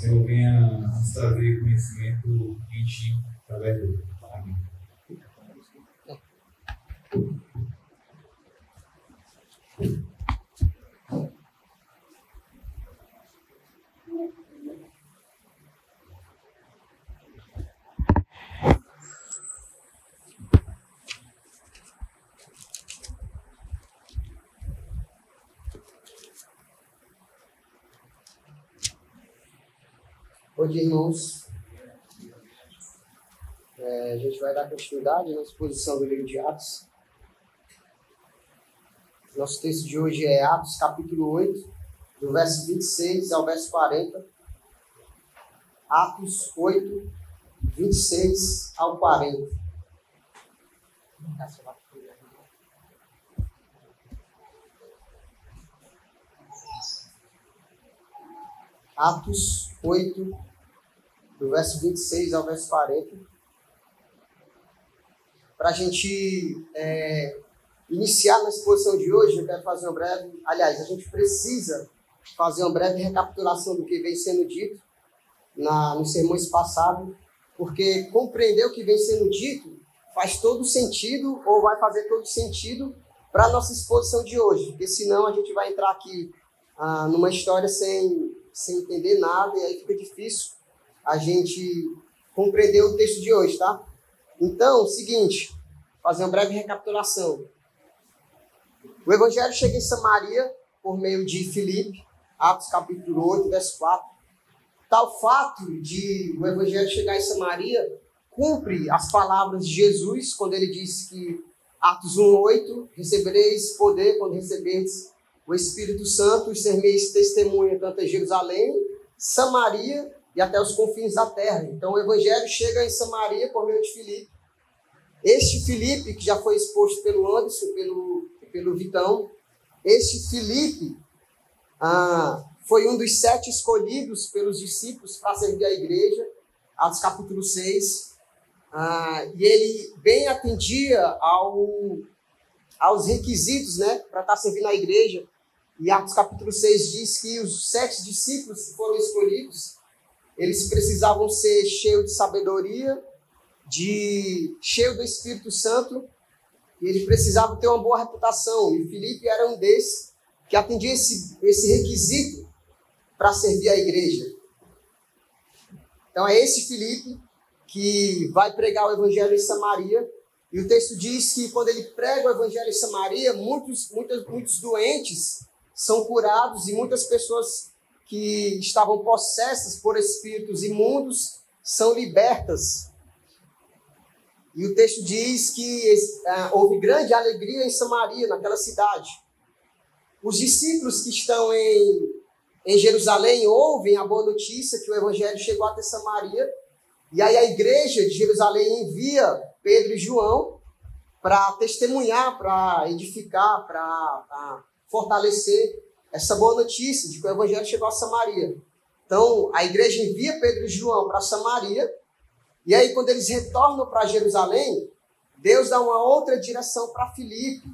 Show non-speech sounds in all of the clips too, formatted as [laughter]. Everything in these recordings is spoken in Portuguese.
Senhor venha nos trazer conhecimento em através dele. Amém. Hoje, irmãos, é, a gente vai dar continuidade na exposição do livro de Atos. Nosso texto de hoje é Atos, capítulo 8, do verso 26 ao verso 40. Atos 8, 26 ao 40. Atos 8, do verso 26 ao verso 40. Para a gente é, iniciar na exposição de hoje, eu quero fazer uma breve. Aliás, a gente precisa fazer uma breve recapitulação do que vem sendo dito na, nos sermões passados, porque compreender o que vem sendo dito faz todo sentido ou vai fazer todo sentido para a nossa exposição de hoje, porque senão a gente vai entrar aqui ah, numa história sem, sem entender nada e aí fica difícil a gente compreender o texto de hoje, tá? Então, seguinte, fazer uma breve recapitulação. O evangelho chega em Samaria por meio de Filipe, Atos capítulo 8, verso 4. Tal fato de o evangelho chegar em Samaria cumpre as palavras de Jesus quando ele disse que Atos 1:8 recebereis poder quando receberdes o Espírito Santo e sereis testemunha tanto em Jerusalém, Samaria e até os confins da terra. Então o evangelho chega em Samaria por meio de Filipe. Este Filipe, que já foi exposto pelo Anderson, pelo, pelo Vitão, este Filipe ah, foi um dos sete escolhidos pelos discípulos para servir a igreja, Atos capítulo 6. Ah, e ele bem atendia ao, aos requisitos né, para estar servindo a igreja. E Atos capítulo 6 diz que os sete discípulos que foram escolhidos, eles precisavam ser cheios de sabedoria, de cheio do Espírito Santo, e ele precisava ter uma boa reputação. E Filipe era um desses que atendia esse, esse requisito para servir a igreja. Então é esse Filipe que vai pregar o evangelho em Samaria. E o texto diz que quando ele prega o evangelho em Samaria, muitos, muitos, muitos doentes são curados e muitas pessoas que estavam possessas por espíritos imundos são libertas. E o texto diz que uh, houve grande alegria em Samaria, naquela cidade. Os discípulos que estão em, em Jerusalém ouvem a boa notícia que o evangelho chegou até Samaria. E aí a igreja de Jerusalém envia Pedro e João para testemunhar, para edificar, para fortalecer essa boa notícia de que o evangelho chegou a Samaria. Então, a igreja envia Pedro e João para Samaria, e aí quando eles retornam para Jerusalém, Deus dá uma outra direção para Filipe,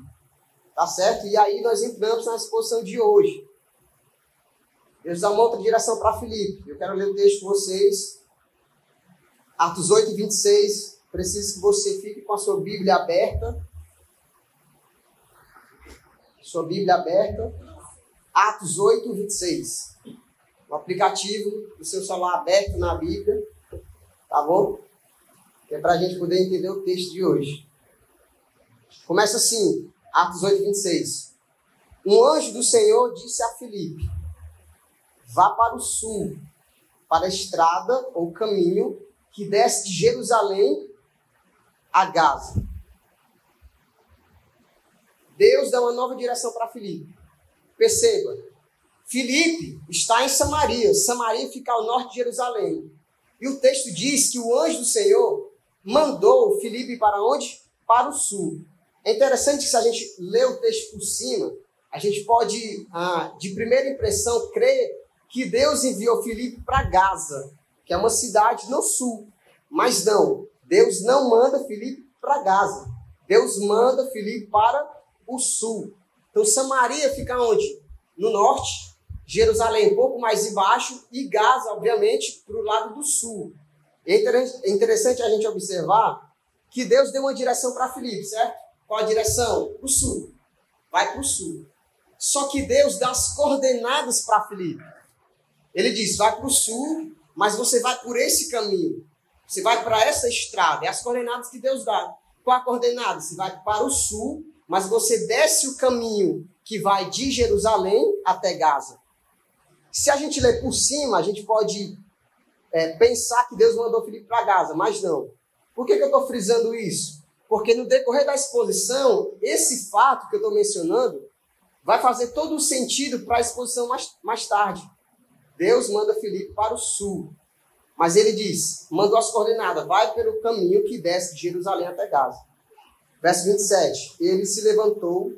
tá certo? E aí nós entramos na exposição de hoje. Deus dá uma outra direção para Filipe. Eu quero ler o texto com vocês. Atos 8, 26. Preciso que você fique com a sua Bíblia aberta. Sua Bíblia aberta. Atos 8, 26. O aplicativo do seu celular aberto na Bíblia. Tá bom? Que é para a gente poder entender o texto de hoje. Começa assim, Atos 8, 26. Um anjo do Senhor disse a Filipe: Vá para o sul, para a estrada ou caminho que desce de Jerusalém a Gaza. Deus dá uma nova direção para Filipe. Perceba, Filipe está em Samaria. Samaria fica ao norte de Jerusalém. E o texto diz que o anjo do Senhor mandou Filipe para onde? Para o sul. É interessante que se a gente lê o texto por cima, a gente pode, ah, de primeira impressão, crer que Deus enviou Filipe para Gaza, que é uma cidade no sul. Mas não, Deus não manda Filipe para Gaza. Deus manda Filipe para o sul. Então Samaria fica onde? No norte. Jerusalém um pouco mais embaixo e Gaza, obviamente, para o lado do sul. É interessante a gente observar que Deus deu uma direção para Filipe, certo? Qual a direção? O sul. Vai para o sul. Só que Deus dá as coordenadas para Filipe. Ele diz: vai para o sul, mas você vai por esse caminho. Você vai para essa estrada. É as coordenadas que Deus dá. Qual a coordenada? Você vai para o sul, mas você desce o caminho que vai de Jerusalém até Gaza. Se a gente ler por cima, a gente pode é, pensar que Deus mandou Filipe para Gaza, mas não. Por que, que eu estou frisando isso? Porque no decorrer da exposição, esse fato que eu estou mencionando vai fazer todo o sentido para a exposição mais, mais tarde. Deus manda Filipe para o sul. Mas ele diz, mandou as coordenadas, vai pelo caminho que desce de Jerusalém até Gaza. Verso 27. Ele se levantou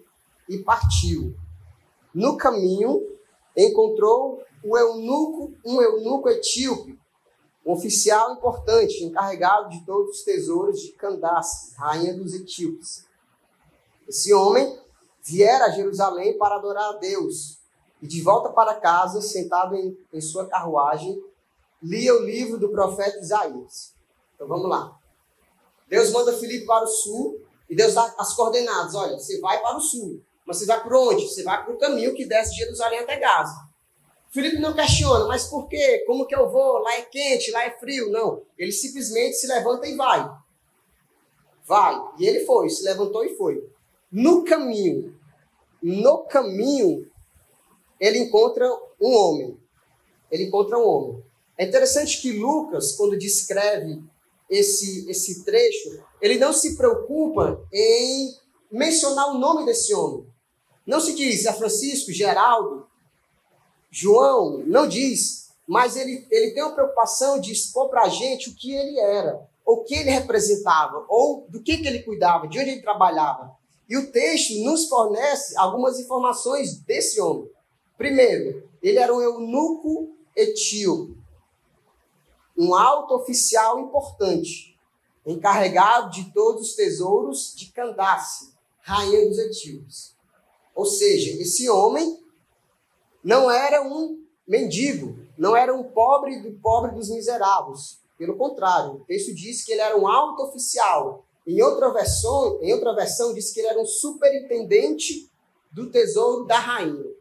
e partiu. No caminho, encontrou o eunuco, um eunuco etíope, um oficial importante, encarregado de todos os tesouros de Candace, rainha dos etíopes. Esse homem viera a Jerusalém para adorar a Deus, e de volta para casa, sentado em, em sua carruagem, lia o livro do profeta Isaías. Então vamos lá. Deus manda Filipe para o sul e Deus dá as coordenadas. Olha, você vai para o sul, mas você vai por onde? Você vai para o caminho que desce de Jerusalém até Gaza. Felipe não questiona, mas por quê? Como que eu vou? Lá é quente, lá é frio. Não. Ele simplesmente se levanta e vai. Vai. E ele foi, se levantou e foi. No caminho, no caminho, ele encontra um homem. Ele encontra um homem. É interessante que Lucas, quando descreve esse, esse trecho, ele não se preocupa em mencionar o nome desse homem. Não se diz é Francisco, Geraldo, João, não diz, mas ele, ele tem uma preocupação de expor para a gente o que ele era, o que ele representava, ou do que, que ele cuidava, de onde ele trabalhava. E o texto nos fornece algumas informações desse homem. Primeiro, ele era um eunuco etíope, um alto oficial importante, encarregado de todos os tesouros de Candace, rainha dos etíopes. Ou seja, esse homem não era um mendigo, não era um pobre do pobre dos miseráveis. Pelo contrário, o texto diz que ele era um alto oficial. Em outra versão, em outra versão diz que ele era um superintendente do tesouro da rainha.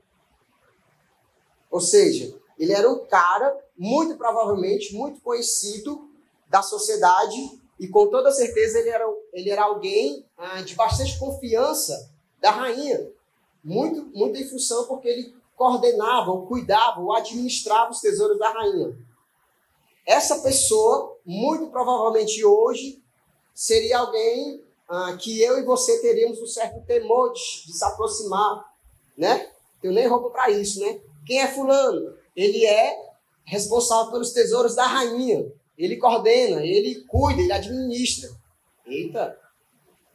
Ou seja, ele era um cara muito provavelmente muito conhecido da sociedade e com toda certeza ele era, ele era alguém ah, de bastante confiança da rainha. Muito, muito em função porque ele coordenava, ou cuidava, ou administrava os tesouros da rainha. Essa pessoa, muito provavelmente hoje, seria alguém ah, que eu e você teríamos um certo temor de, de se aproximar, né? Eu nem roubo para isso, né? Quem é fulano? Ele é responsável pelos tesouros da rainha. Ele coordena, ele cuida, ele administra. Eita,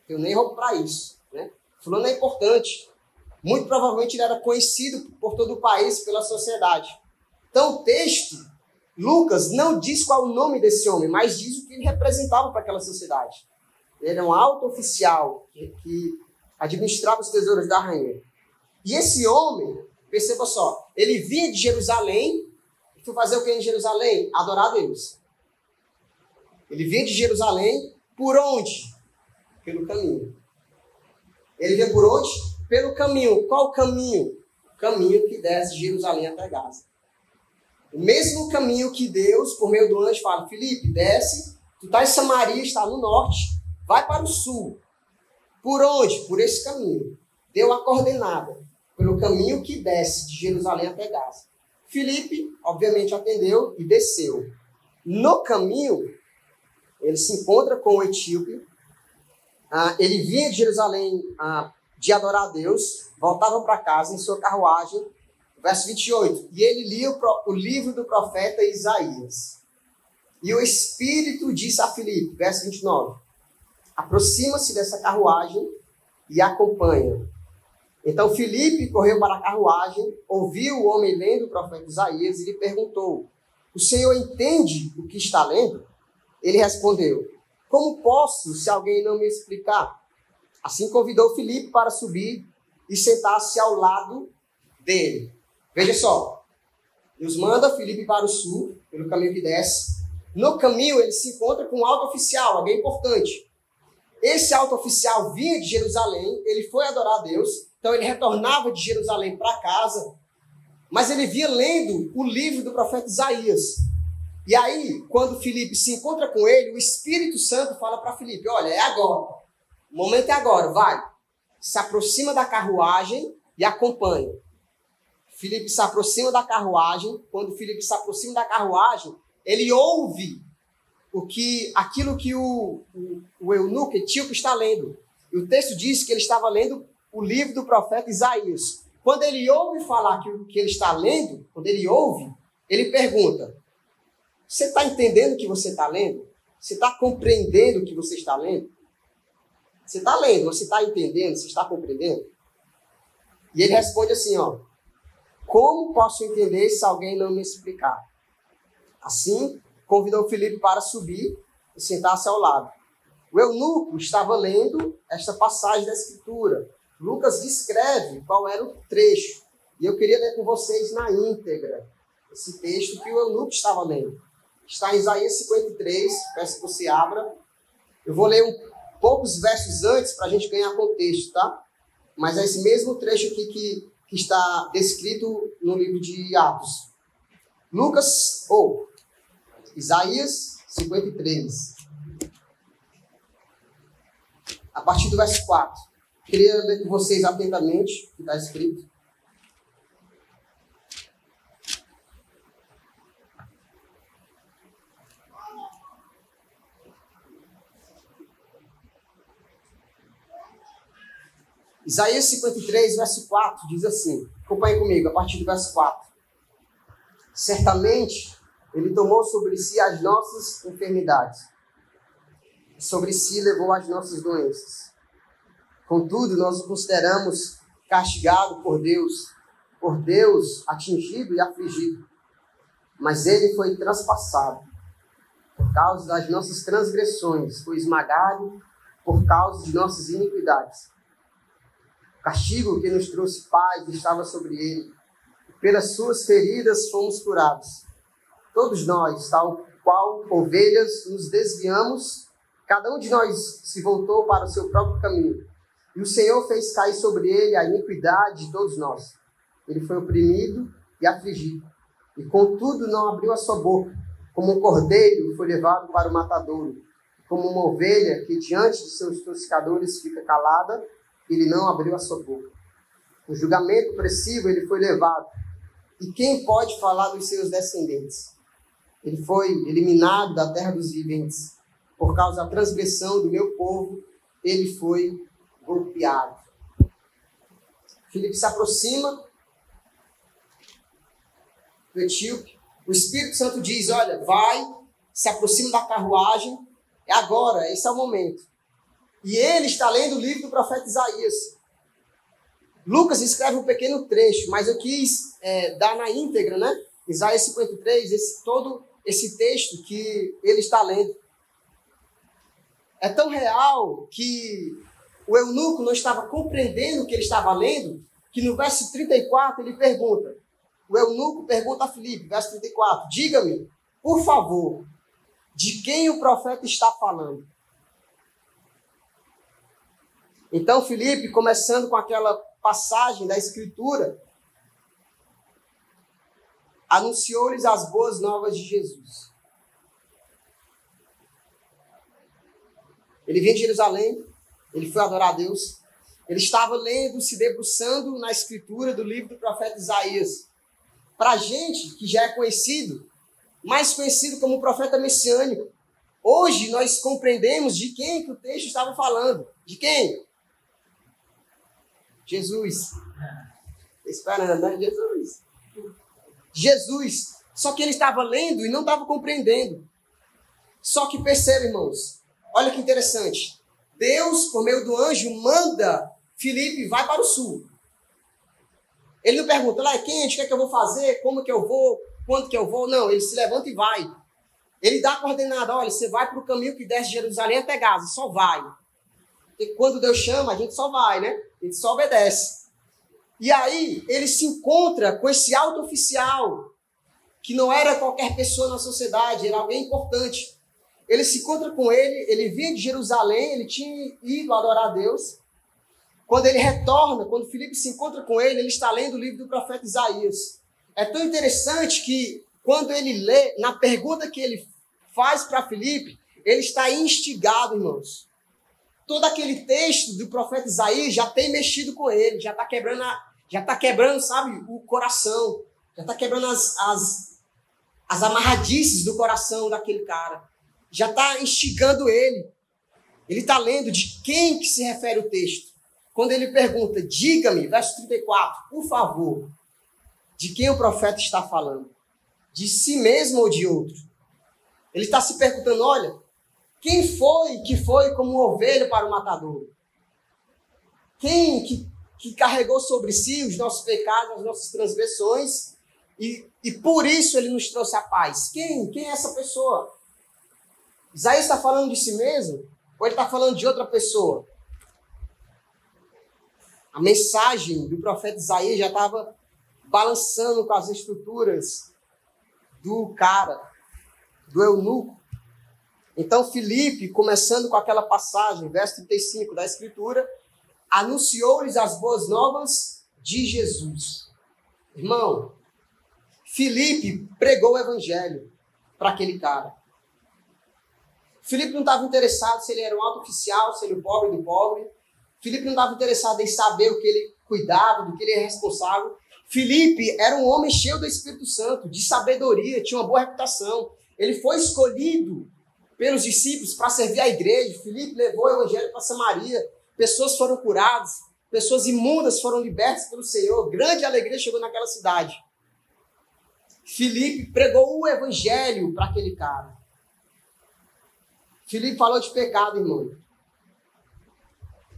eu nem roubo para isso, né? Fulano é importante. Muito provavelmente ele era conhecido por todo o país, pela sociedade. Então o texto, Lucas, não diz qual o nome desse homem, mas diz o que ele representava para aquela sociedade. Ele era um alto oficial que, administrava os tesouros da rainha. E esse homem, perceba só, ele vinha de Jerusalém, foi fazer o que em Jerusalém? Adorar a Deus. Ele vinha de Jerusalém por onde? Pelo caminho. Ele vinha por onde? pelo caminho. Qual caminho? O caminho que desce de Jerusalém até Gaza. O mesmo caminho que Deus, por meio do anjo, fala: Felipe, desce, tu está em Samaria, está no norte, vai para o sul. Por onde? Por esse caminho. Deu a coordenada, pelo caminho que desce de Jerusalém até Gaza. Felipe, obviamente, atendeu e desceu. No caminho, ele se encontra com o etíope. Ah, ele vinha de Jerusalém ah, de adorar a Deus, voltavam para casa em sua carruagem. Verso 28. E ele lia o, o livro do profeta Isaías. E o Espírito disse a Filipe, verso 29, aproxima-se dessa carruagem e acompanha. Então Filipe correu para a carruagem, ouviu o homem lendo o profeta Isaías e lhe perguntou: O senhor entende o que está lendo? Ele respondeu: Como posso, se alguém não me explicar? Assim convidou Filipe para subir e sentar-se ao lado dele. Veja só, Deus manda Filipe para o sul, pelo caminho que desce. No caminho, ele se encontra com um alto oficial, alguém importante. Esse alto oficial vinha de Jerusalém, ele foi adorar a Deus, então ele retornava de Jerusalém para casa, mas ele vinha lendo o livro do profeta Isaías. E aí, quando Filipe se encontra com ele, o Espírito Santo fala para Filipe: Olha, é agora. O momento é agora, vai. Se aproxima da carruagem e acompanha. Filipe se aproxima da carruagem. Quando Filipe se aproxima da carruagem, ele ouve o que aquilo que o, o, o eunuco etíope está lendo. E o texto diz que ele estava lendo o livro do profeta Isaías. Quando ele ouve falar que o que ele está lendo, quando ele ouve, ele pergunta: Você está entendendo o que você está lendo? Você está compreendendo o que você está lendo? Você está lendo, você está entendendo, você está compreendendo? E ele responde assim, ó. Como posso entender se alguém não me explicar? Assim, convidou Felipe para subir e sentar-se ao lado. O eunuco estava lendo esta passagem da Escritura. Lucas descreve qual era o trecho. E eu queria ler com vocês na íntegra esse texto que o eunuco estava lendo. Está em Isaías 53, peço que você abra. Eu vou ler um, poucos versos antes para a gente ganhar contexto, tá? Mas é esse mesmo trecho aqui que, que está descrito no livro de Atos. Lucas, ou Isaías 53. A partir do verso 4. Queria ler com vocês atentamente o que está escrito. Isaías 53, verso 4, diz assim: acompanhe comigo, a partir do verso 4. Certamente ele tomou sobre si as nossas enfermidades, sobre si levou as nossas doenças. Contudo, nós o consideramos castigado por Deus, por Deus atingido e afligido. Mas ele foi transpassado por causa das nossas transgressões, foi esmagado por causa de nossas iniquidades. O castigo que nos trouxe paz estava sobre ele. Pelas suas feridas fomos curados. Todos nós, tal qual ovelhas, nos desviamos, cada um de nós se voltou para o seu próprio caminho. E o Senhor fez cair sobre ele a iniquidade de todos nós. Ele foi oprimido e afligido, e contudo não abriu a sua boca. Como um cordeiro foi levado para o matadouro, como uma ovelha que diante de seus toscadores fica calada, ele não abriu a sua boca. O julgamento opressivo ele foi levado. E quem pode falar dos seus descendentes? Ele foi eliminado da terra dos viventes. Por causa da transgressão do meu povo, ele foi golpeado. Filipe se aproxima do etíope. O Espírito Santo diz: Olha, vai, se aproxima da carruagem. É agora, esse é o momento. E ele está lendo o livro do profeta Isaías. Lucas escreve um pequeno trecho, mas eu quis é, dar na íntegra, né? Isaías 53, esse, todo esse texto que ele está lendo. É tão real que o eunuco não estava compreendendo o que ele estava lendo, que no verso 34 ele pergunta. O eunuco pergunta a Filipe, verso 34, diga-me, por favor, de quem o profeta está falando? Então, Filipe, começando com aquela passagem da Escritura, anunciou-lhes as boas novas de Jesus. Ele vinha de Jerusalém, ele foi adorar a Deus, ele estava lendo, se debruçando na escritura do livro do profeta Isaías. Para gente que já é conhecido, mais conhecido como profeta messiânico, hoje nós compreendemos de quem que o texto estava falando. De quem? Jesus. Esperando, né? Jesus. Jesus. Só que ele estava lendo e não estava compreendendo. Só que perceba, irmãos, olha que interessante. Deus, por meio do anjo, manda Felipe vai para o sul. Ele não pergunta, lá é quente, o que é que eu vou fazer, como que eu vou, quanto que eu vou. Não, ele se levanta e vai. Ele dá a coordenada, olha, você vai para o caminho que desce de Jerusalém até Gaza, só vai. Porque quando Deus chama, a gente só vai, né? A gente só obedece. E aí ele se encontra com esse alto oficial que não era qualquer pessoa na sociedade, era alguém importante. Ele se encontra com ele, ele vinha de Jerusalém, ele tinha ido adorar a Deus. Quando ele retorna, quando Filipe se encontra com ele, ele está lendo o livro do profeta Isaías. É tão interessante que quando ele lê, na pergunta que ele faz para Filipe, ele está instigado, irmãos. Todo aquele texto do profeta Isaías já tem mexido com ele, já está quebrando, a, já está quebrando, sabe, o coração, já está quebrando as, as, as amarradices do coração daquele cara, já está instigando ele. Ele está lendo de quem que se refere o texto. Quando ele pergunta, diga-me, verso 34, por favor, de quem o profeta está falando? De si mesmo ou de outro? Ele está se perguntando: olha, quem foi que foi como ovelha para o matador? Quem que, que carregou sobre si os nossos pecados, as nossas transgressões, e, e por isso ele nos trouxe a paz? Quem? Quem é essa pessoa? Isaías está falando de si mesmo? Ou ele está falando de outra pessoa? A mensagem do profeta Isaías já estava balançando com as estruturas do cara, do eunuco. Então, Filipe, começando com aquela passagem, verso 35 da Escritura, anunciou-lhes as boas novas de Jesus. Irmão, Filipe pregou o evangelho para aquele cara. Filipe não estava interessado se ele era um alto oficial, se ele era o pobre do pobre. Filipe não estava interessado em saber o que ele cuidava, do que ele era responsável. Filipe era um homem cheio do Espírito Santo, de sabedoria, tinha uma boa reputação. Ele foi escolhido pelos discípulos para servir a igreja. Filipe levou o evangelho para Samaria. Pessoas foram curadas, pessoas imundas foram libertas pelo Senhor. Grande alegria chegou naquela cidade. Filipe pregou o evangelho para aquele cara. Filipe falou de pecado, irmão.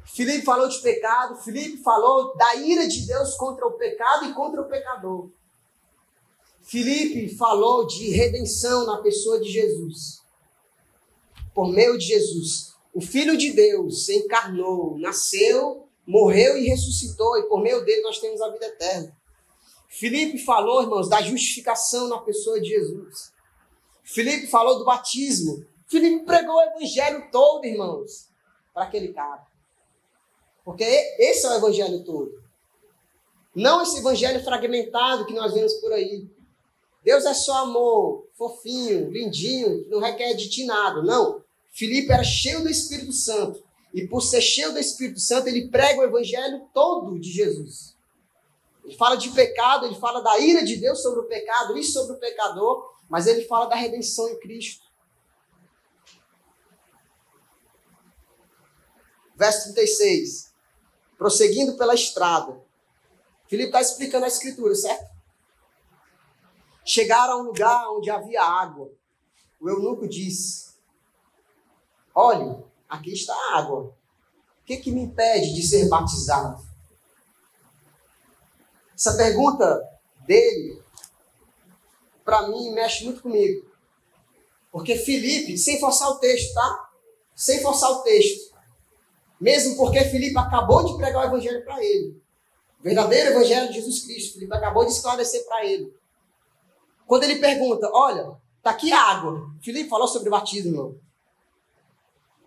Filipe falou de pecado, Filipe falou da ira de Deus contra o pecado e contra o pecador. Filipe falou de redenção na pessoa de Jesus. Por meio de Jesus, o Filho de Deus se encarnou, nasceu, morreu e ressuscitou, e por meio dele nós temos a vida eterna. Filipe falou, irmãos, da justificação na pessoa de Jesus. Filipe falou do batismo. Filipe pregou o evangelho todo, irmãos, para aquele cara. Porque esse é o evangelho todo. Não esse evangelho fragmentado que nós vemos por aí. Deus é só amor, fofinho, lindinho, não requer de ti nada. Não. Filipe era cheio do Espírito Santo. E por ser cheio do Espírito Santo, ele prega o evangelho todo de Jesus. Ele fala de pecado, ele fala da ira de Deus sobre o pecado e sobre o pecador, mas ele fala da redenção em Cristo. Verso 36 prosseguindo pela estrada. Filipe está explicando a escritura, certo? Chegaram a um lugar onde havia água. O eunuco disse: Olhe, aqui está a água. O que, que me impede de ser batizado? Essa pergunta dele, para mim, mexe muito comigo. Porque Felipe, sem forçar o texto, tá? Sem forçar o texto. Mesmo porque Filipe acabou de pregar o evangelho para ele. O verdadeiro evangelho de Jesus Cristo. Filipe acabou de esclarecer para ele. Quando ele pergunta, olha, tá aqui água. Filipe falou sobre batismo.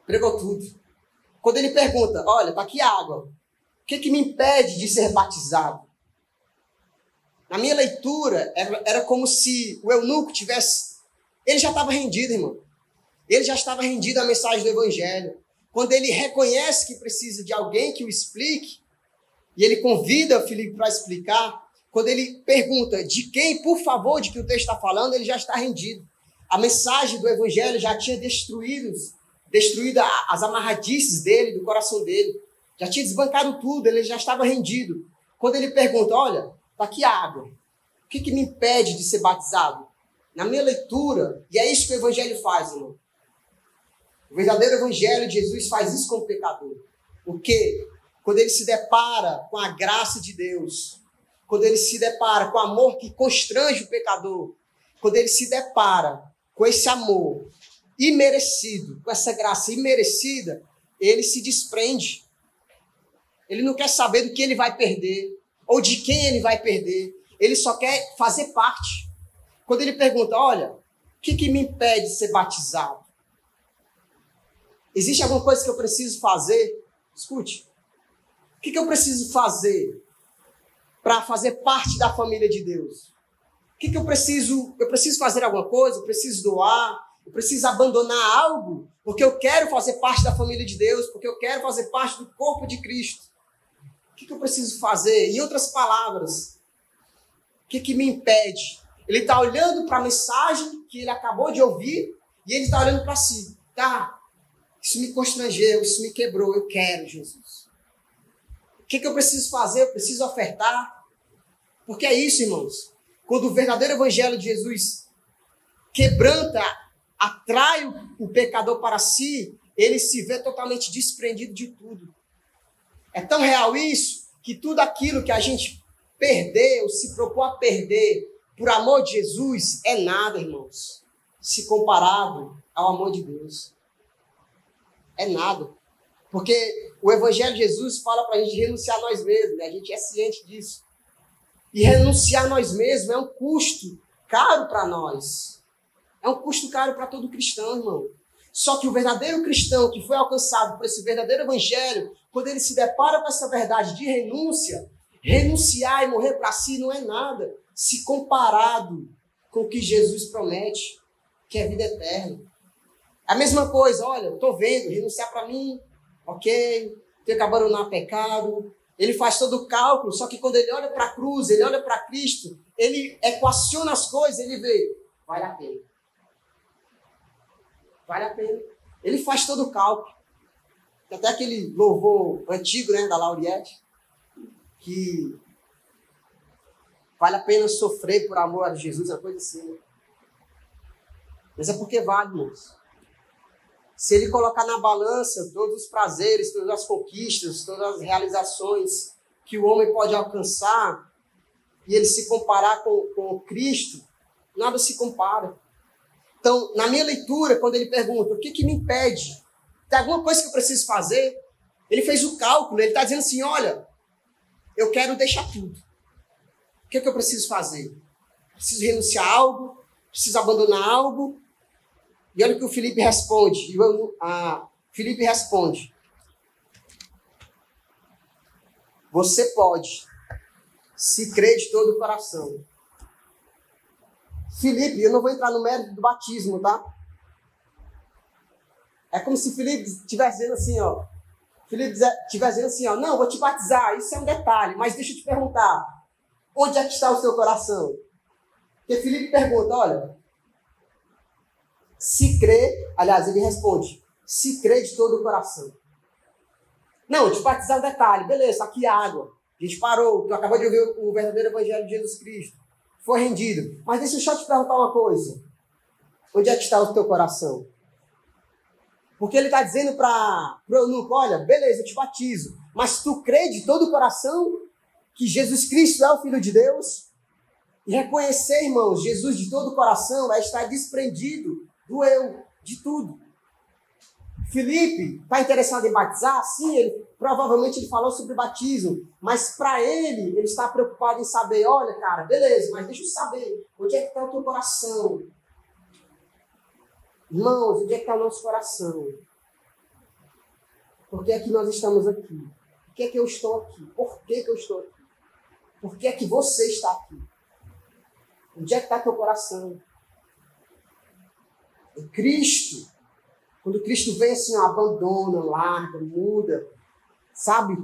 Pregou tudo. Quando ele pergunta, olha, tá aqui água. O que, que me impede de ser batizado? Na minha leitura, era, era como se o eunuco tivesse. Ele já estava rendido, irmão. Ele já estava rendido à mensagem do evangelho quando ele reconhece que precisa de alguém que o explique, e ele convida o Filipe para explicar, quando ele pergunta de quem, por favor, de que o texto está falando, ele já está rendido. A mensagem do evangelho já tinha destruído, destruído as amarradices dele, do coração dele. Já tinha desbancado tudo, ele já estava rendido. Quando ele pergunta, olha, está aqui água. O que, que me impede de ser batizado? Na minha leitura, e é isso que o evangelho faz, irmão. O verdadeiro evangelho de Jesus faz isso com o pecador. Porque quando ele se depara com a graça de Deus, quando ele se depara com o amor que constrange o pecador, quando ele se depara com esse amor imerecido, com essa graça imerecida, ele se desprende. Ele não quer saber do que ele vai perder ou de quem ele vai perder. Ele só quer fazer parte. quando ele pergunta: Olha, o que, que me impede de ser batizado? Existe alguma coisa que eu preciso fazer? Escute. O que, que eu preciso fazer para fazer parte da família de Deus? O que, que eu preciso? Eu preciso fazer alguma coisa? Eu preciso doar? Eu preciso abandonar algo? Porque eu quero fazer parte da família de Deus? Porque eu quero fazer parte do corpo de Cristo? O que, que eu preciso fazer? Em outras palavras, o que, que me impede? Ele está olhando para a mensagem que ele acabou de ouvir e ele está olhando para si. Tá, isso me constrangeu, isso me quebrou, eu quero, Jesus. O que, que eu preciso fazer? Eu preciso ofertar. Porque é isso, irmãos. Quando o verdadeiro evangelho de Jesus quebranta, atrai o pecador para si, ele se vê totalmente desprendido de tudo. É tão real isso que tudo aquilo que a gente perdeu, se propôs a perder por amor de Jesus, é nada, irmãos, se comparado ao amor de Deus. É nada. Porque o Evangelho de Jesus fala para a gente renunciar a nós mesmos, né? a gente é ciente disso. E renunciar a nós mesmos é um custo caro para nós. É um custo caro para todo cristão, irmão. Só que o verdadeiro cristão que foi alcançado por esse verdadeiro evangelho, quando ele se depara com essa verdade de renúncia, renunciar e morrer para si não é nada se comparado com o que Jesus promete, que é vida eterna. A mesma coisa, olha, estou vendo, renunciar para mim, ok, ter que abandonar pecado, ele faz todo o cálculo, só que quando ele olha para a cruz, ele olha para Cristo, ele equaciona as coisas, ele vê, vale a pena. Vale a pena. Ele faz todo o cálculo. Até aquele louvor antigo, né, da Lauriette, que vale a pena sofrer por amor a Jesus, uma coisa assim. Né? Mas é porque vale, irmãos. Se ele colocar na balança todos os prazeres, todas as conquistas, todas as realizações que o homem pode alcançar, e ele se comparar com, com Cristo, nada se compara. Então, na minha leitura, quando ele pergunta o que, que me impede, tem alguma coisa que eu preciso fazer? Ele fez o cálculo, ele está dizendo assim: olha, eu quero deixar tudo. O que, que eu preciso fazer? Preciso renunciar a algo? Preciso abandonar algo? E olha o que o Felipe responde. E o a Felipe responde: Você pode, se crer de todo o coração. Felipe, eu não vou entrar no mérito do batismo, tá? É como se Felipe estivesse dizendo assim, ó. Felipe estivesse dizendo assim, ó, não, vou te batizar, isso é um detalhe, mas deixa eu te perguntar, onde é que está o seu coração? Porque Felipe pergunta, olha, se crê, aliás, ele responde, se crê de todo o coração. Não, te batizar é um detalhe, beleza, aqui é água. A gente parou, tu acabou de ouvir o verdadeiro evangelho de Jesus Cristo. Foi rendido. Mas deixa eu só te perguntar uma coisa. Onde é que está o teu coração? Porque ele está dizendo para o eunuco, olha, beleza, eu te batizo, mas tu crê de todo o coração que Jesus Cristo é o Filho de Deus? E reconhecer, irmãos, Jesus de todo o coração é estar desprendido do eu, de tudo. Felipe está interessado em batizar? Sim, ele, provavelmente ele falou sobre batismo, mas para ele, ele está preocupado em saber, olha, cara, beleza, mas deixa eu saber, onde é que está o teu coração? Irmãos, onde é que está o nosso coração? Por que é que nós estamos aqui? Por que é que eu estou aqui? Por que, que eu estou aqui? Por que é que você está aqui? Onde é que está teu coração? Em Cristo. Quando Cristo vem assim, abandona, larga, muda, sabe?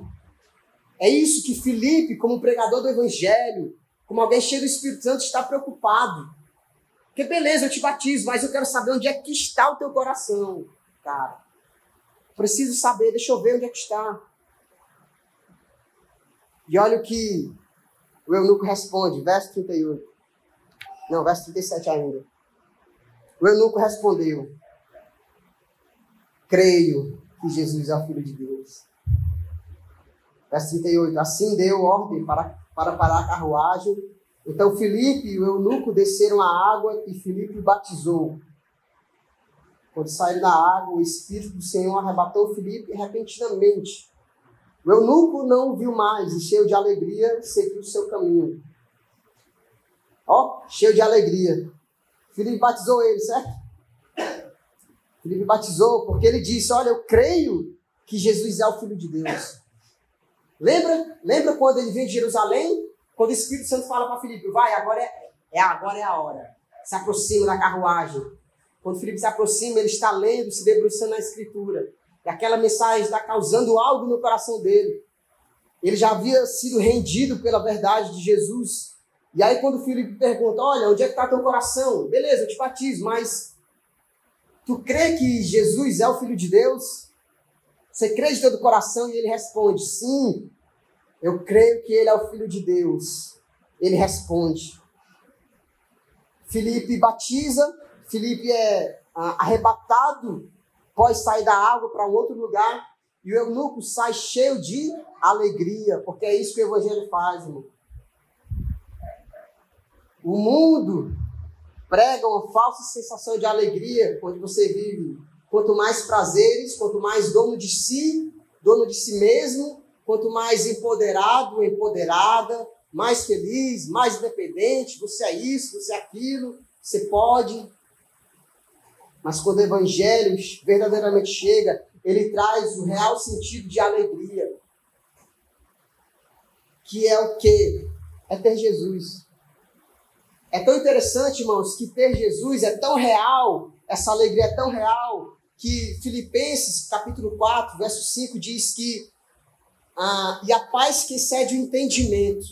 É isso que Felipe, como pregador do Evangelho, como alguém cheio do Espírito Santo, está preocupado. Porque beleza, eu te batizo, mas eu quero saber onde é que está o teu coração, cara. Preciso saber, deixa eu ver onde é que está. E olha o que o eunuco responde, verso 38. Não, verso 37 ainda. O eunuco respondeu: Creio que Jesus é o Filho de Deus. Verso 38. Assim deu ordem para, para parar a carruagem então Filipe e o eunuco desceram a água e Filipe batizou. Quando saíram da água, o Espírito do Senhor arrebatou Filipe repentinamente. O eunuco não o viu mais e, cheio de alegria, seguiu o seu caminho. Ó, cheio de alegria. Filipe batizou ele, certo? Filipe batizou porque ele disse: Olha, eu creio que Jesus é o Filho de Deus. Lembra? Lembra quando ele vem de Jerusalém? Quando o Espírito Santo fala para Filipe: Vai, agora é, é, agora é a hora. Se aproxima da carruagem. Quando Filipe se aproxima, ele está lendo, se debruçando na Escritura. E aquela mensagem está causando algo no coração dele. Ele já havia sido rendido pela verdade de Jesus. E aí, quando Filipe pergunta: Olha, onde é que está teu coração? Beleza, eu te batizo, mas tu crê que Jesus é o Filho de Deus? Você crê de todo o coração? E ele responde: Sim, eu creio que ele é o Filho de Deus. Ele responde. Filipe batiza, Filipe é ah, arrebatado, pode sair da água para um outro lugar, e o eunuco sai cheio de alegria, porque é isso que o Evangelho faz, irmão. O mundo prega uma falsa sensação de alegria quando você vive. Quanto mais prazeres, quanto mais dono de si, dono de si mesmo, quanto mais empoderado, empoderada, mais feliz, mais independente, você é isso, você é aquilo, você pode. Mas quando o evangelho verdadeiramente chega, ele traz o real sentido de alegria. Que é o que? É ter Jesus. É tão interessante, irmãos, que ter Jesus é tão real, essa alegria é tão real, que Filipenses, capítulo 4, verso 5, diz que ah, e a paz que excede o entendimento.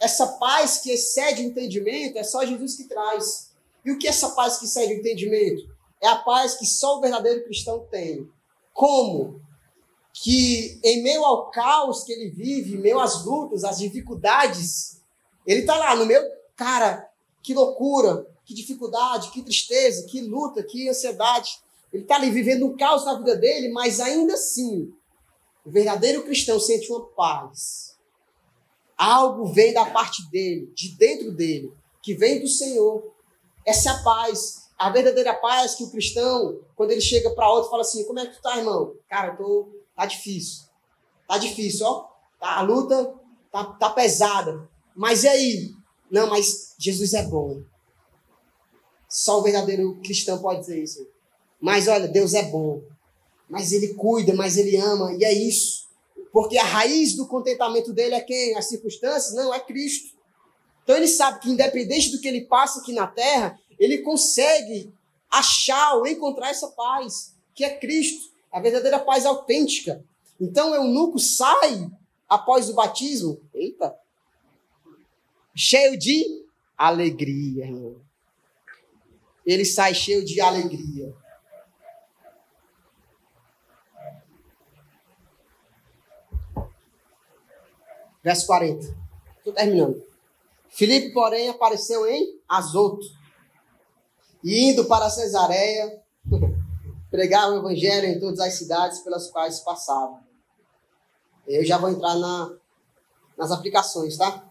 Essa paz que excede o entendimento é só Jesus que traz. E o que é essa paz que excede o entendimento? É a paz que só o verdadeiro cristão tem. Como? Que em meio ao caos que ele vive, em meio às lutas, às dificuldades, ele está lá no meu. Cara, que loucura, que dificuldade, que tristeza, que luta, que ansiedade. Ele está ali vivendo um caos na vida dele, mas ainda assim, o verdadeiro cristão sente uma paz. Algo vem da parte dele, de dentro dele, que vem do Senhor. Essa é a paz. A verdadeira paz que o cristão, quando ele chega para outro, fala assim: Como é que tu tá, irmão? Cara, tô. Tá difícil. Tá difícil, ó. Tá, a luta tá, tá pesada. Mas e aí? Não, mas Jesus é bom. Só o verdadeiro cristão pode dizer isso. Mas olha, Deus é bom. Mas ele cuida, mas ele ama, e é isso. Porque a raiz do contentamento dele é quem? As circunstâncias? Não, é Cristo. Então ele sabe que, independente do que ele passa aqui na terra, ele consegue achar ou encontrar essa paz, que é Cristo, a verdadeira paz autêntica. Então o eunuco sai após o batismo. Eita, cheio de alegria, irmão. Ele sai cheio de alegria. Verso 40. Estou terminando. Filipe, porém, apareceu em Azoto. E indo para Cesareia, [laughs] pregar o evangelho em todas as cidades pelas quais passava. Eu já vou entrar na, nas aplicações, tá?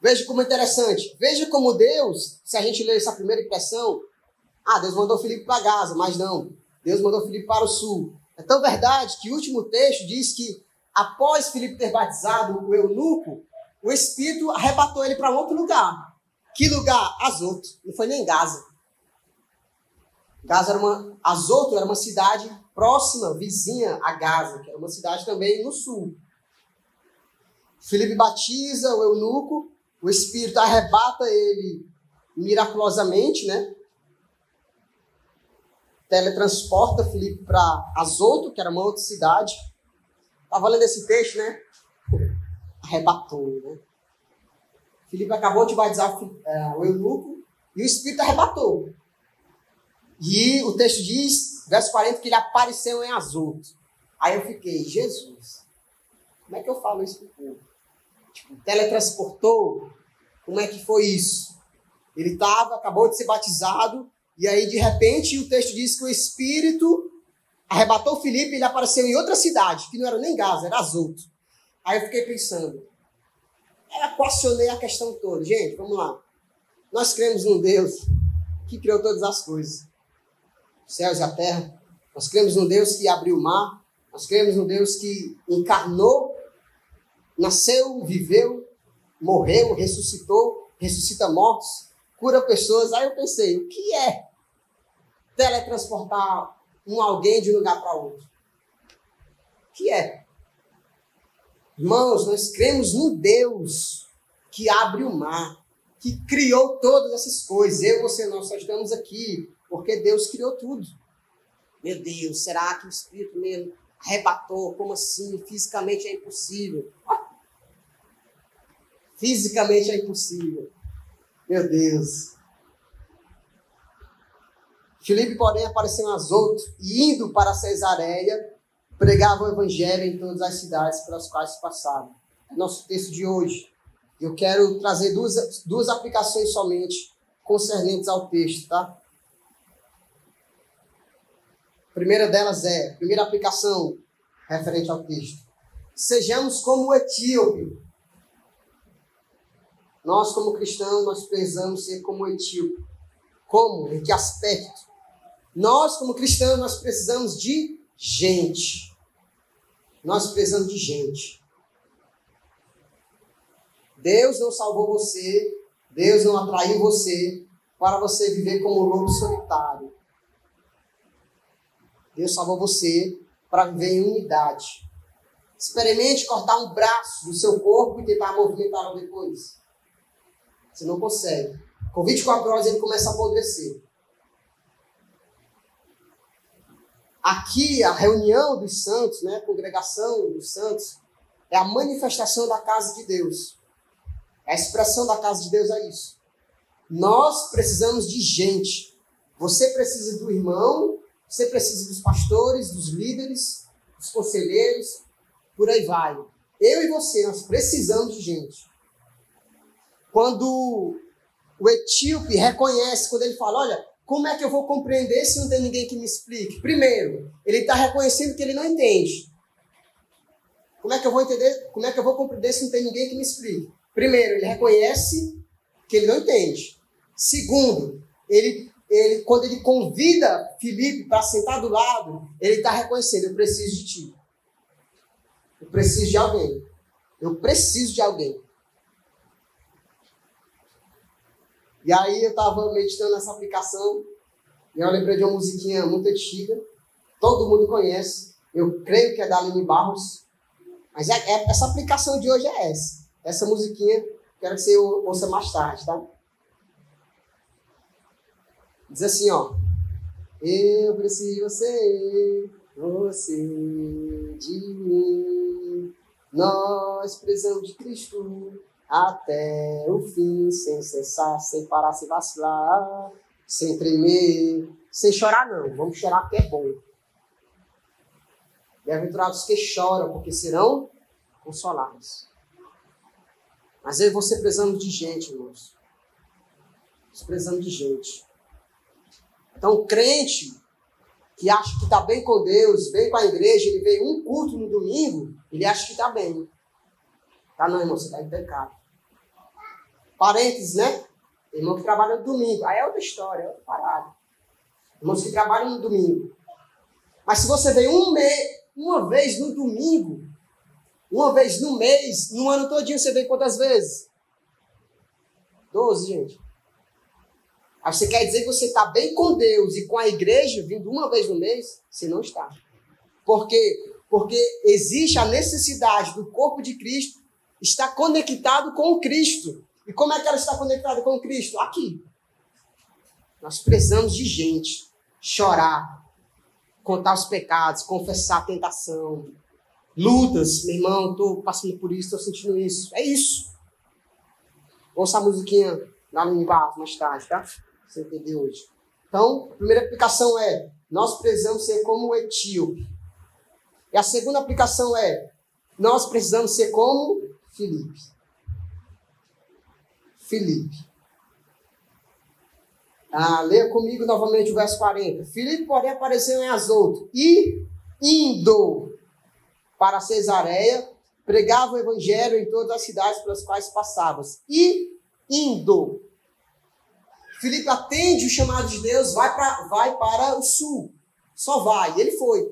Veja como é interessante. Veja como Deus, se a gente ler essa primeira impressão, ah, Deus mandou Filipe para Gaza, mas não. Deus mandou Filipe para o sul. É tão verdade que o último texto diz que após Filipe ter batizado o eunuco, o Espírito arrebatou ele para outro lugar. Que lugar? Azoto. Não foi nem Gaza. Gaza era uma, Azoto era uma cidade próxima, vizinha a Gaza, que era uma cidade também no sul. Filipe batiza o eunuco, o Espírito arrebata ele miraculosamente, né? Teletransporta Filipe para Azoto, que era uma outra cidade. Estava lendo esse texto, né? Arrebatou, né? Filipe acabou de batizar é, o eunuco e o Espírito arrebatou. E o texto diz, verso 40, que ele apareceu em Azoto. Aí eu fiquei, Jesus, como é que eu falo isso para o povo? Tipo, teletransportou? Como é que foi isso? Ele estava, acabou de ser batizado, e aí de repente o texto diz que o Espírito arrebatou Filipe e ele apareceu em outra cidade, que não era nem Gaza, era Azoto. Aí eu fiquei pensando, eu equacionei a questão toda. Gente, vamos lá. Nós cremos num Deus que criou todas as coisas, os céus e a terra. Nós cremos num Deus que abriu o mar. Nós cremos num Deus que encarnou nasceu, viveu, morreu, ressuscitou ressuscita mortos, cura pessoas. Aí eu pensei, o que é teletransportar um alguém de um lugar para outro? O que é? Irmãos, nós cremos no Deus que abre o mar, que criou todas essas coisas. Eu, você, nós só estamos aqui porque Deus criou tudo. Meu Deus, será que o Espírito mesmo arrebatou? Como assim? Fisicamente é impossível. Fisicamente é impossível. Meu Deus. Filipe, porém, apareceu em Azoto e indo para Cesareia, pregava o evangelho em todas as cidades pelas quais passavam. É nosso texto de hoje. Eu quero trazer duas, duas aplicações somente concernentes ao texto, tá? A primeira delas é, primeira aplicação referente ao texto. Sejamos como o etíope. Nós, como cristãos, nós precisamos ser como etíope. Como? Em que aspecto? Nós, como cristãos, nós precisamos de gente. Nós precisamos de gente. Deus não salvou você, Deus não atraiu você para você viver como lobo solitário. Deus salvou você para viver em unidade. Experimente cortar um braço do seu corpo e tentar movimentá-lo depois. Você não consegue. Com 24 horas ele começa a apodrecer. Aqui, a reunião dos santos, né, a congregação dos santos, é a manifestação da casa de Deus. A expressão da casa de Deus é isso. Nós precisamos de gente. Você precisa do irmão, você precisa dos pastores, dos líderes, dos conselheiros, por aí vai. Eu e você, nós precisamos de gente. Quando o etíope reconhece, quando ele fala, olha, como é que eu vou compreender se não tem ninguém que me explique? Primeiro, ele está reconhecendo que ele não entende. Como é que eu vou entender? Como é que eu vou compreender se não tem ninguém que me explique? Primeiro, ele reconhece que ele não entende. Segundo, ele, ele quando ele convida Felipe para sentar do lado, ele está reconhecendo: eu preciso de ti. Eu preciso de alguém. Eu preciso de alguém. E aí eu estava meditando nessa aplicação e eu lembrei de uma musiquinha muito antiga, todo mundo conhece, eu creio que é da Aline Barros, mas é, é, essa aplicação de hoje é essa. Essa musiquinha, quero que você ouça mais tarde, tá? Diz assim, ó. Eu preciso você, você de mim. Nós precisamos de Cristo até o fim, sem cessar, sem parar, sem vacilar, sem tremer, sem chorar não. Vamos chorar porque é bom. Bem-aventurados que choram, porque serão consolados. Mas eu e você precisamos de gente, irmãos. Nós precisamos de gente. Então, crente que acha que está bem com Deus, vem com a igreja, ele vem um culto no domingo, ele acha que está bem. Tá não, irmão, você em pecado. Parênteses, né? Irmão que trabalha no domingo. Aí é outra história, é outra parada. Irmãos que trabalham no domingo. Mas se você vem um mês, uma vez no domingo, uma vez no mês, no ano todinho, você vem quantas vezes? Doze, gente. Aí você quer dizer que você está bem com Deus e com a igreja, vindo uma vez no mês? Você não está. Por quê? Porque existe a necessidade do corpo de Cristo está conectado com Cristo. E como é que ela está conectada com Cristo? Aqui. Nós precisamos de gente chorar, contar os pecados, confessar a tentação, lutas. Meu irmão, estou passando por isso, estou sentindo isso. É isso. Ouça a musiquinha lá no embaixo mais tarde, tá? Você entender hoje. Então, a primeira aplicação é: nós precisamos ser como o etíope. E a segunda aplicação é: nós precisamos ser como Filipe. Filipe. Ah, leia comigo novamente o verso 40. Filipe, porém, apareceu em Azoto e, indo para Cesareia, pregava o evangelho em todas as cidades pelas quais passavas. E, indo. Filipe atende o chamado de Deus, vai, pra, vai para o sul. Só vai. Ele foi.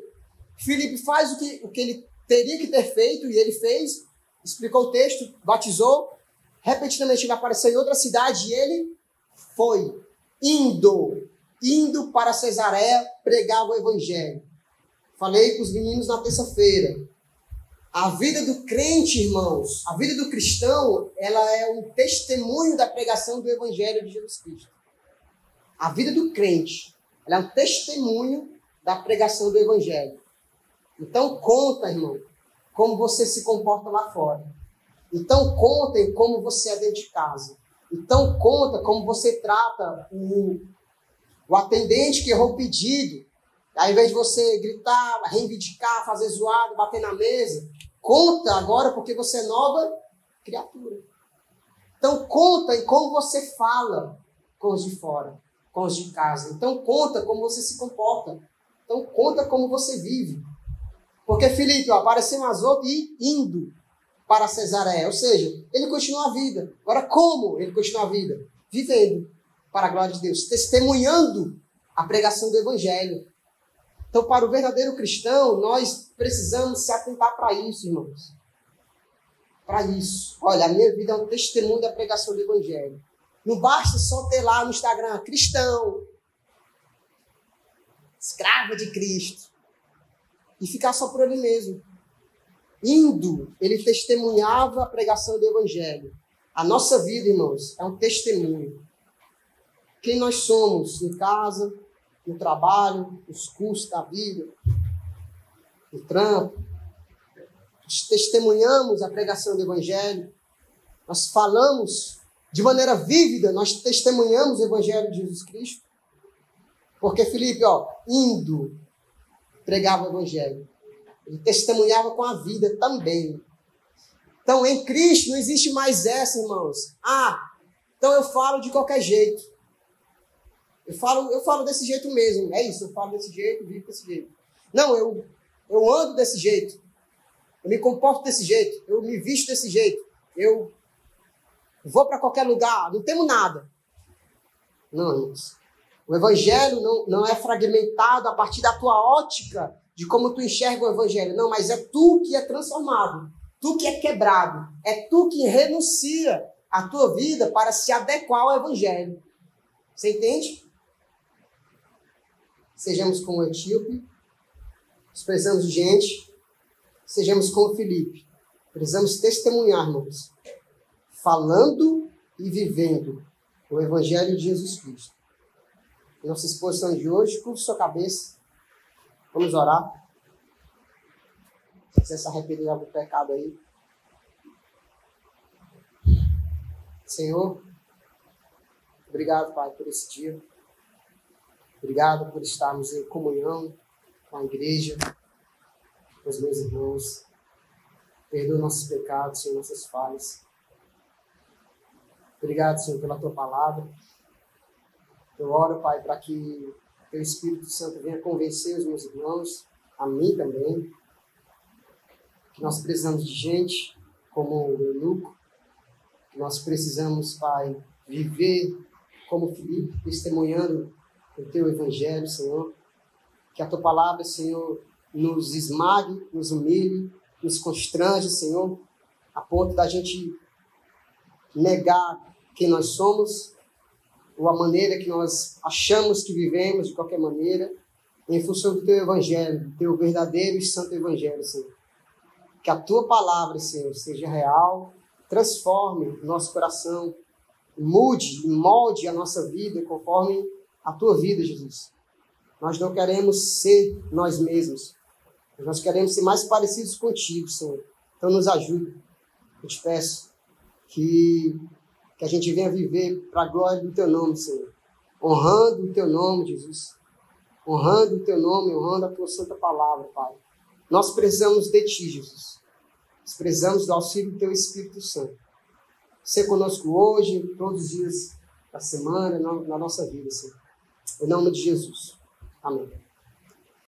Filipe faz o que, o que ele teria que ter feito e ele fez explicou o texto, batizou, repetidamente ele apareceu em outra cidade e ele foi indo, indo para Cesareia pregar o evangelho. Falei com os meninos na terça-feira. A vida do crente, irmãos, a vida do cristão, ela é um testemunho da pregação do evangelho de Jesus Cristo. A vida do crente, ela é um testemunho da pregação do evangelho. Então conta, irmão, como você se comporta lá fora. Então contem como você é dentro de casa. Então conta como você trata o, o atendente que errou o pedido. Ao invés de você gritar, reivindicar, fazer zoado, bater na mesa, conta agora porque você é nova criatura. Então conta em como você fala com os de fora, com os de casa. Então conta como você se comporta. Então conta como você vive. Porque Filipe ó, apareceu em Azoto e indo para Cesareia. Ou seja, ele continua a vida. Agora, como ele continua a vida? Vivendo para a glória de Deus, testemunhando a pregação do Evangelho. Então, para o verdadeiro cristão, nós precisamos se atentar para isso, irmãos. Para isso. Olha, a minha vida é um testemunho da pregação do Evangelho. Não basta só ter lá no Instagram cristão, escravo de Cristo, e ficar só por ele mesmo. Indo, ele testemunhava a pregação do Evangelho. A nossa vida, irmãos, é um testemunho. Quem nós somos em casa, no trabalho, nos cursos da vida, no trampo. Nós testemunhamos a pregação do Evangelho. Nós falamos de maneira vívida, nós testemunhamos o Evangelho de Jesus Cristo. Porque Felipe, ó, indo, pregava o Evangelho. Ele testemunhava com a vida também. Então, em Cristo não existe mais essa, irmãos. Ah, então eu falo de qualquer jeito. Eu falo, eu falo desse jeito mesmo. É isso, eu falo desse jeito, vivo desse jeito. Não, eu, eu ando desse jeito. Eu me comporto desse jeito. Eu me visto desse jeito. Eu vou para qualquer lugar. Não temo nada. Não, irmãos. O evangelho não, não é fragmentado a partir da tua ótica de como tu enxerga o evangelho. Não, mas é tu que é transformado, tu que é quebrado, é tu que renuncia a tua vida para se adequar ao evangelho. Você entende? Sejamos como o etíope, precisamos de gente, sejamos como Felipe. Precisamos testemunhar, irmãos, falando e vivendo o evangelho de Jesus Cristo. Nossa exposição de hoje, curva sua cabeça. Vamos orar. Se quiser se arrepender de algum pecado aí. Senhor, obrigado, Pai, por esse dia. Obrigado por estarmos em comunhão com a igreja, com os meus irmãos. Perdoa nossos pecados, Senhor, nossas falhas. Obrigado, Senhor, pela tua palavra. Eu oro, Pai, para que teu Espírito Santo venha convencer os meus irmãos, a mim também, que nós precisamos de gente como o Eunuco, que nós precisamos, Pai, viver como Filipe, testemunhando o teu Evangelho, Senhor. Que a tua palavra, Senhor, nos esmague, nos humilhe, nos constrange, Senhor, a ponto da gente negar quem nós somos ou a maneira que nós achamos que vivemos, de qualquer maneira, em função do teu evangelho, do teu verdadeiro e santo evangelho, Senhor. Que a tua palavra, Senhor, seja real, transforme o nosso coração, mude e molde a nossa vida conforme a tua vida, Jesus. Nós não queremos ser nós mesmos, nós queremos ser mais parecidos contigo, Senhor. Então nos ajude. Eu te peço que que a gente venha viver para a glória do teu nome, Senhor. Honrando o teu nome, Jesus. Honrando o teu nome, honrando a tua santa palavra, Pai. Nós precisamos de ti, Jesus. Nós precisamos do auxílio do teu Espírito Santo. Ser conosco hoje, todos os dias da semana, na nossa vida, Senhor. Em nome de Jesus. Amém.